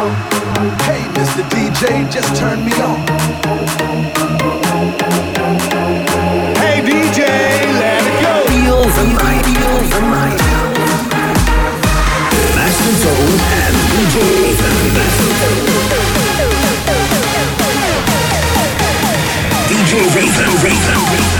Hey, Mr. DJ, just turn me on. Hey, DJ, let it go. Feel the night, feel the night. Master Tone and DJ Raven. DJ Raven, Raven. Party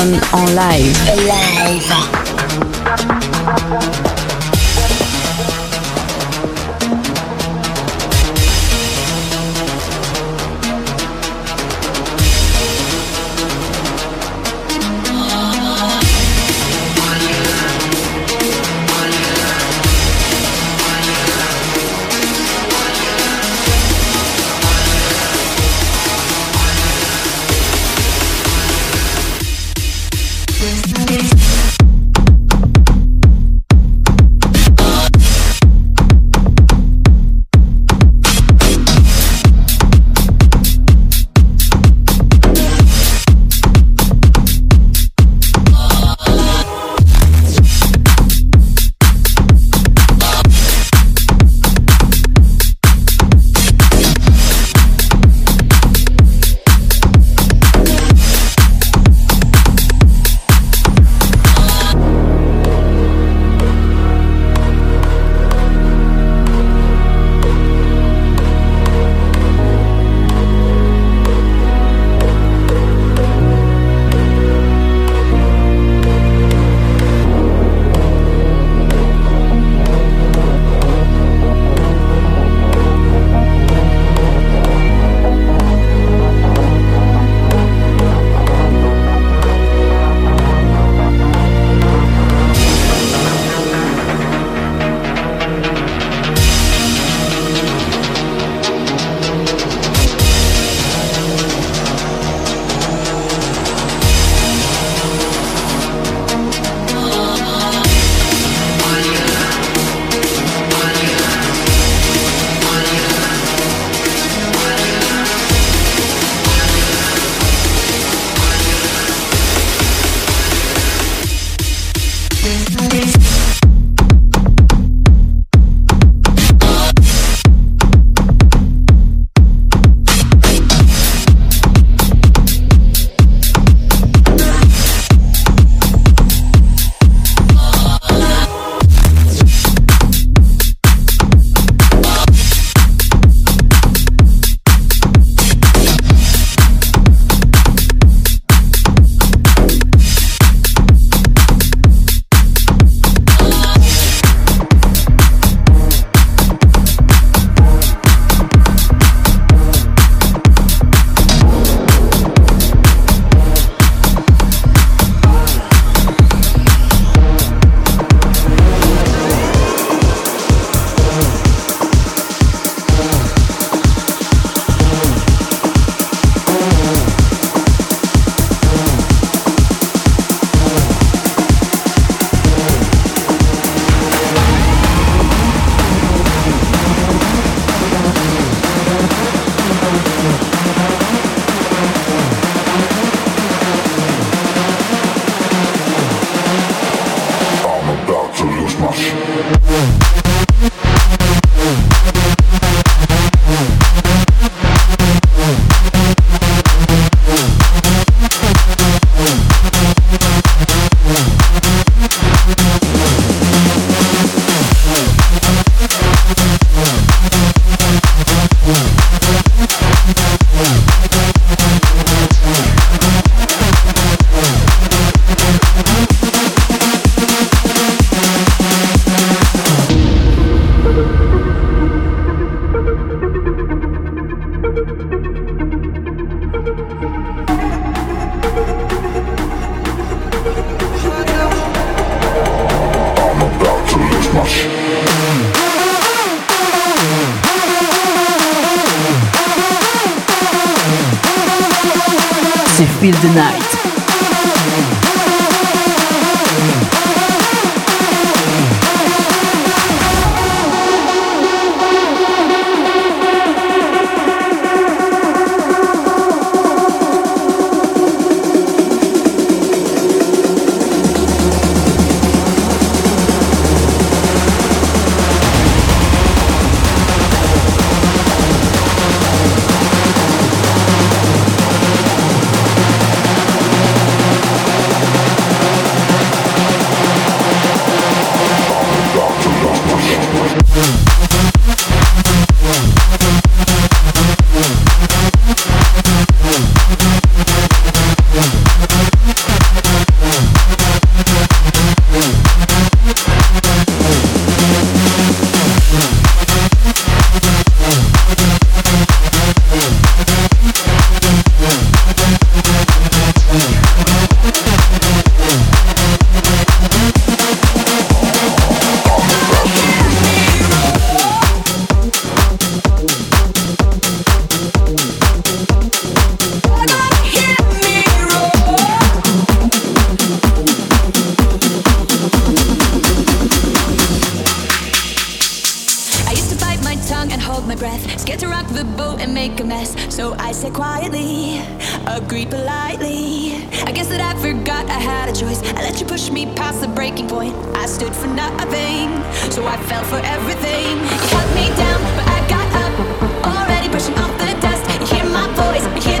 live. Live. tongue and hold my breath. Scared to rock the boat and make a mess. So I say quietly, agree politely. I guess that I forgot I had a choice. I let you push me past the breaking point. I stood for nothing, so I fell for everything. You held me down, but I got up. Already brushing off the dust. You hear my voice.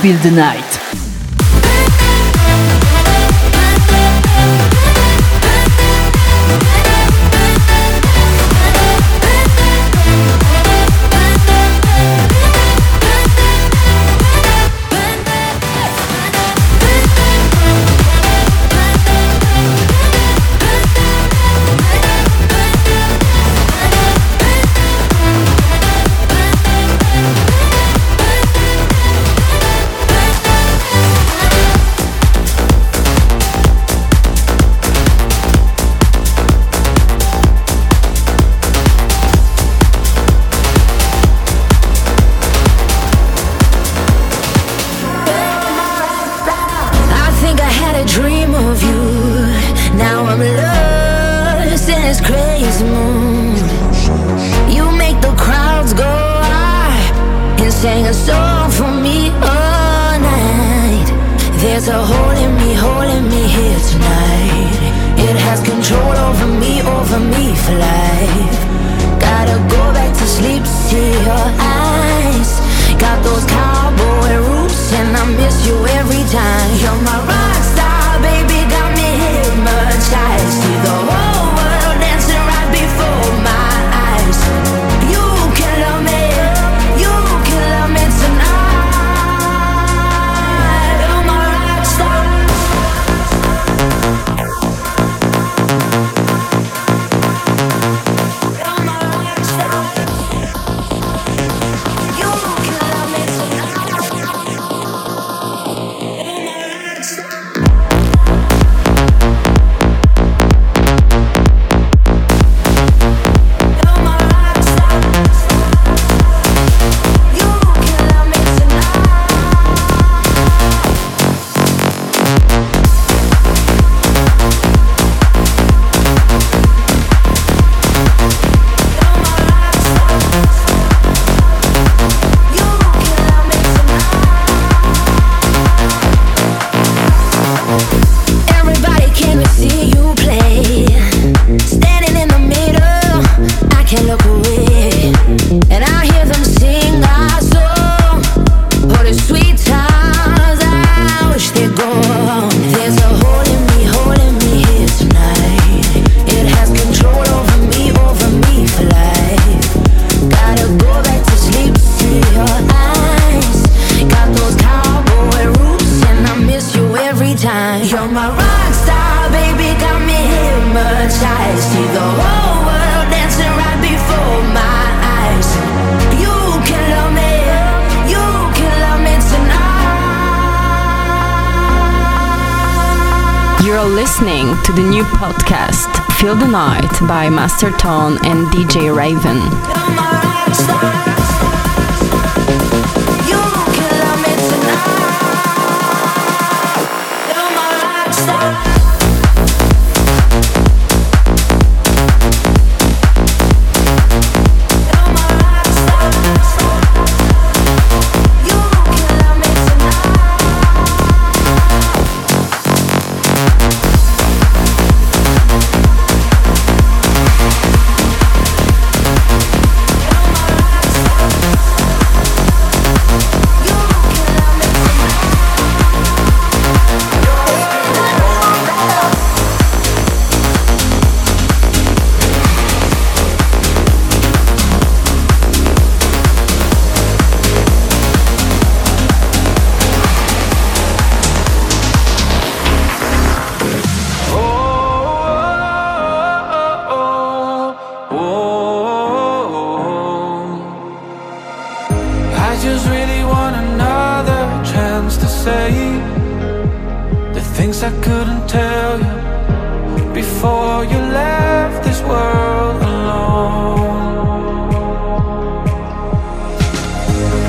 Feel the Night. Master Tone and DJ I couldn't tell you before you left this world alone.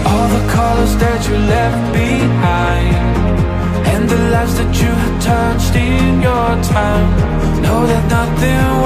All the colors that you left behind, and the lives that you had touched in your time. Know that nothing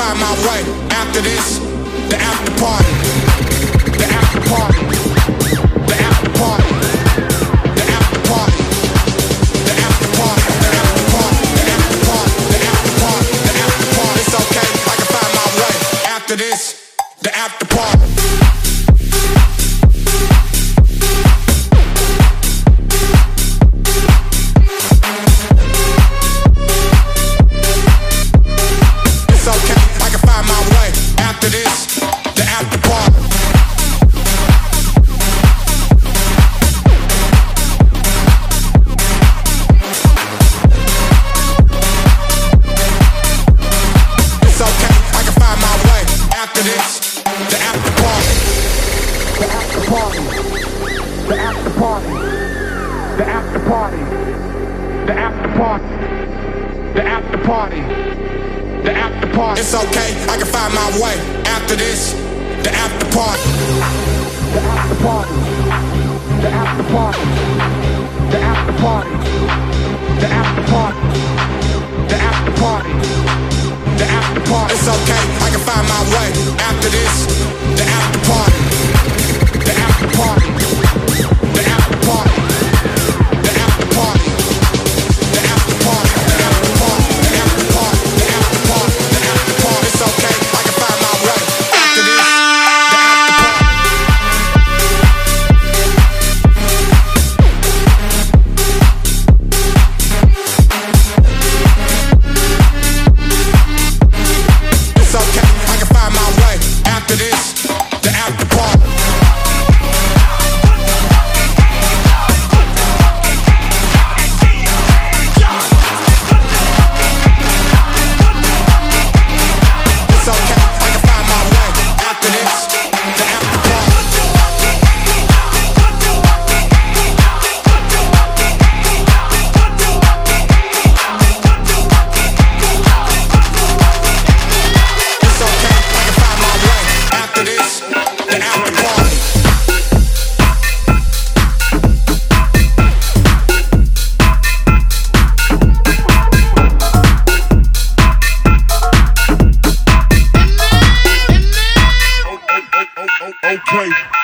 find my way after this. The after party. The after party. okay.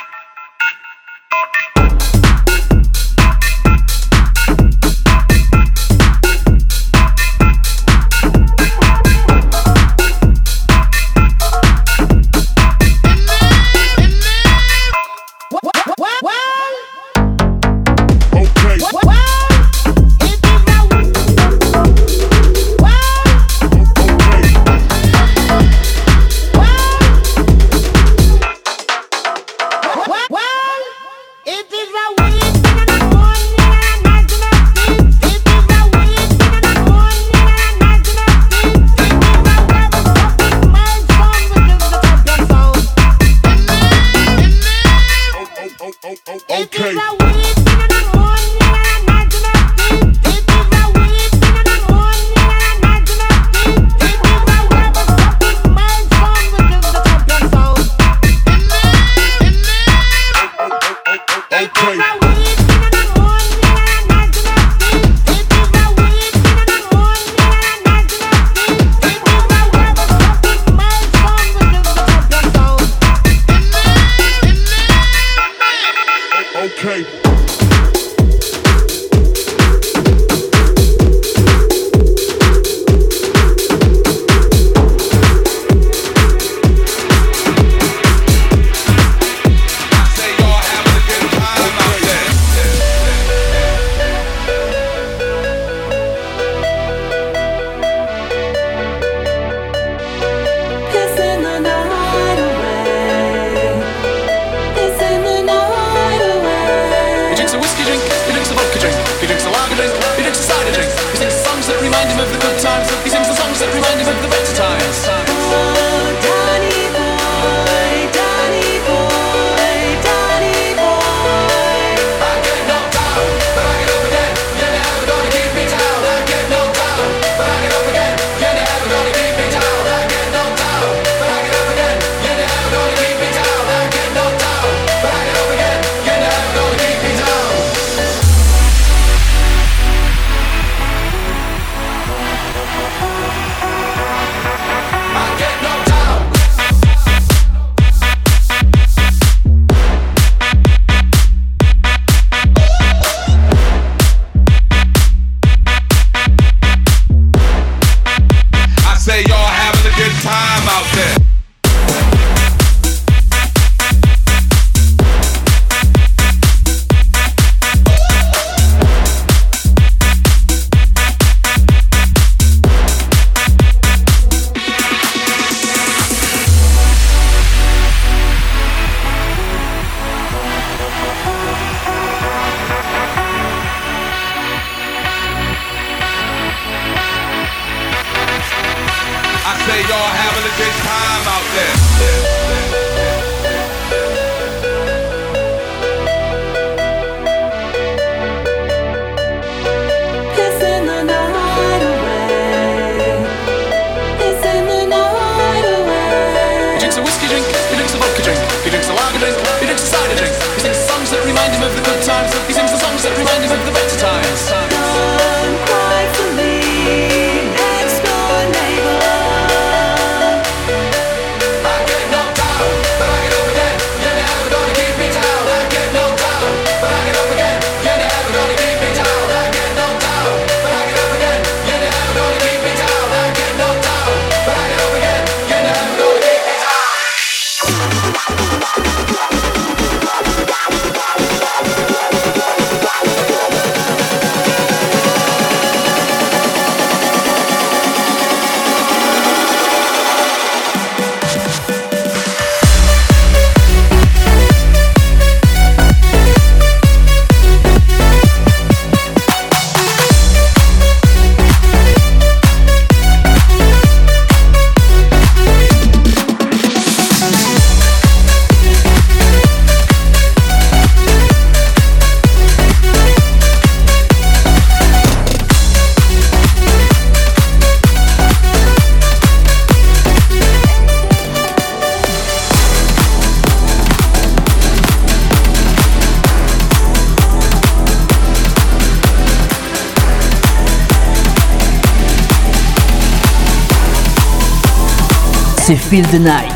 Feel the Night.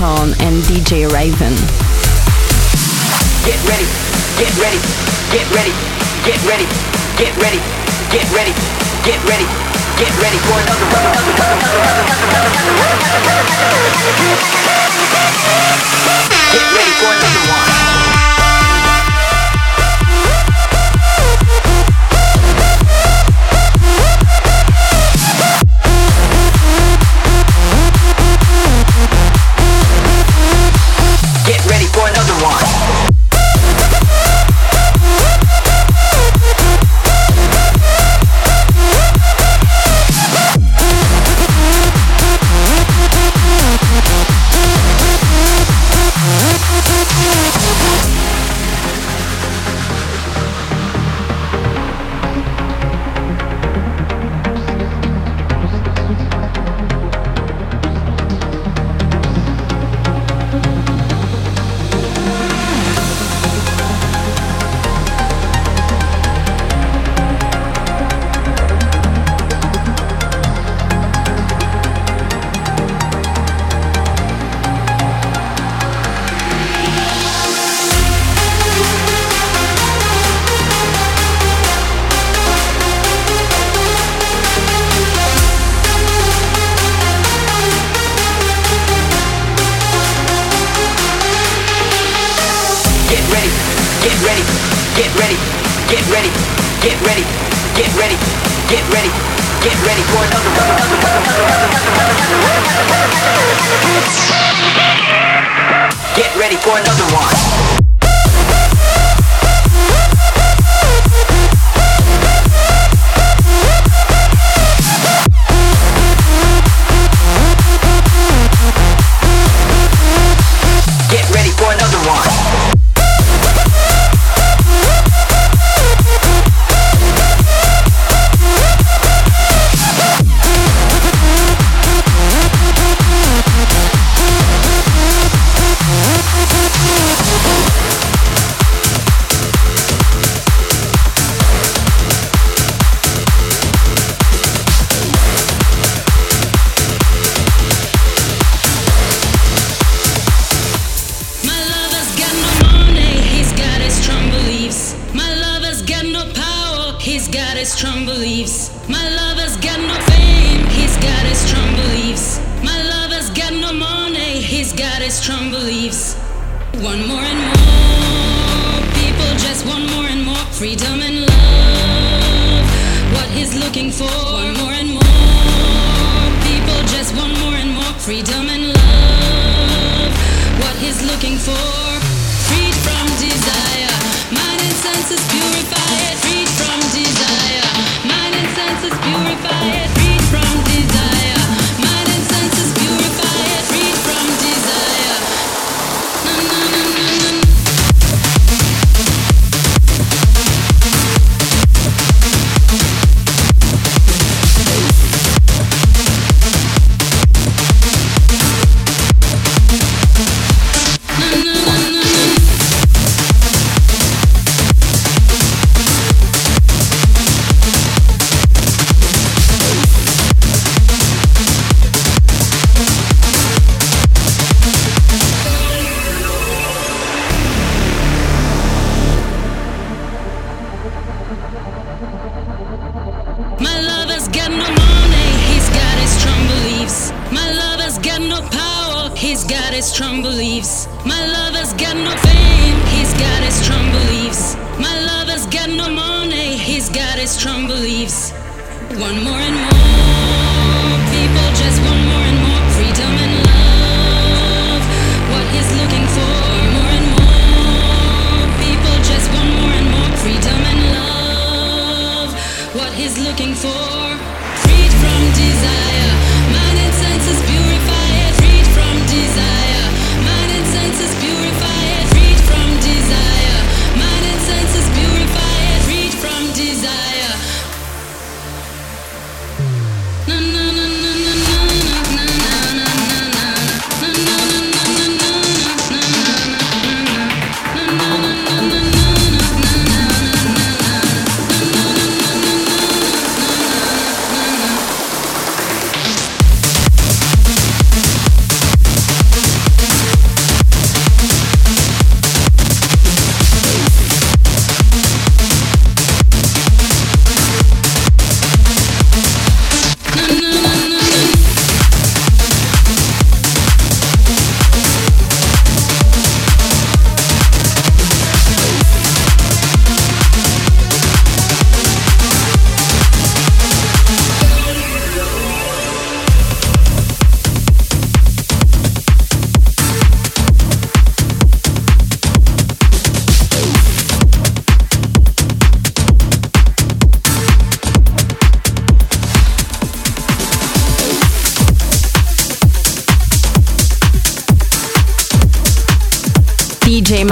And DJ Raven. Get ready, get ready, get ready, get ready, get ready, get ready, get ready, get ready for another one. Get ready for another one.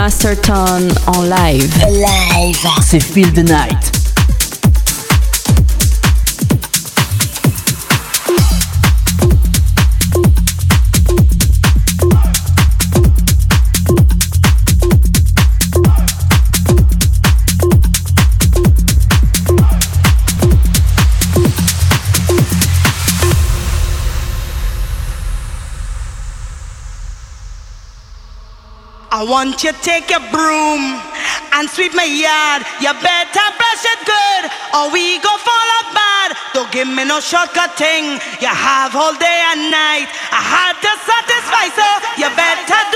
Masterton en live. Live. C'est Feel the Night. I want you to take your broom and sweep my yard. You better brush it good, or we go fall bad. Don't give me no shortcut thing. You have all day and night. I had to satisfy, so you better do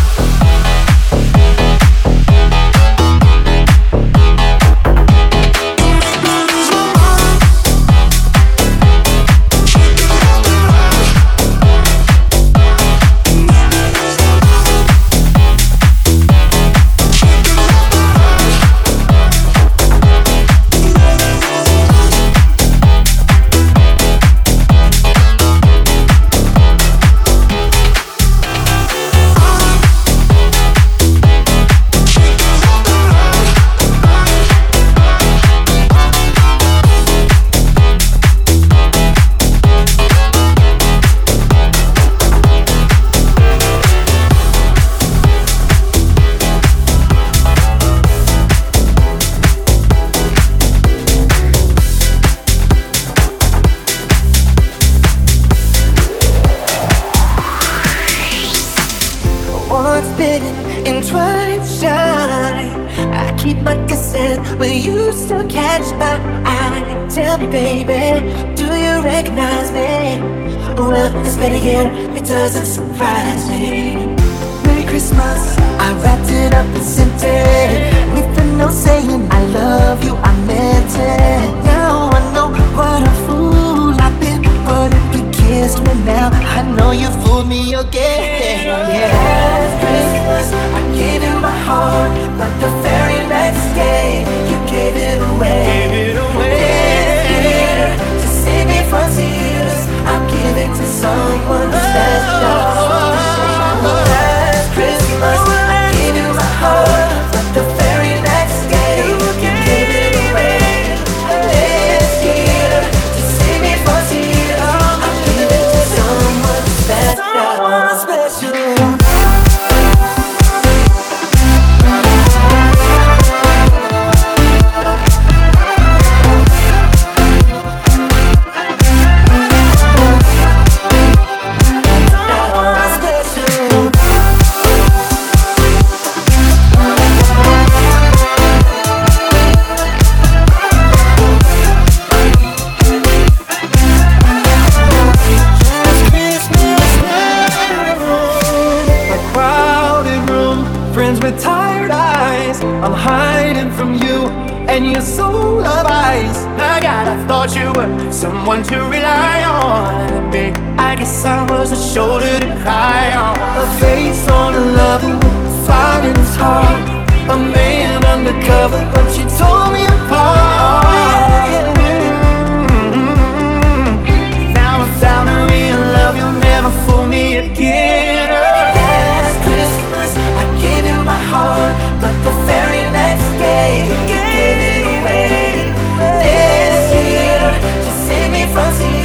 with tired eyes. I'm hiding from you and your soul of ice. My God, I thought you were someone to rely on. I guess I was a shoulder to cry on. A face on a level, finding it's hard. A man undercover, but you tore me apart. fancy.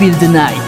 Feel the Night.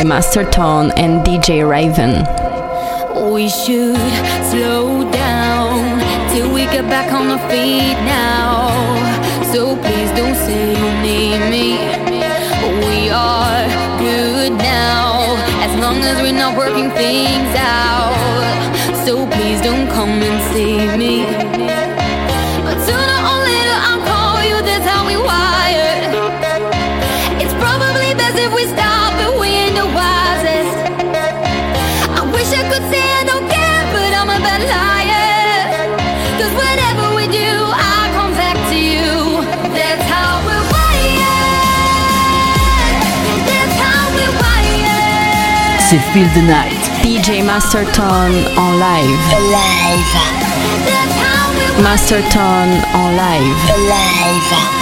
By Master Tone and DJ Raven. We should slow down till we get back on our feet now. So please don't say you need me. We are good now as long as we're not working things out. So please don't come and save me. But sooner or C'est Feel the Night. DJ Master Tone en live. That's how we're Master Tone en live.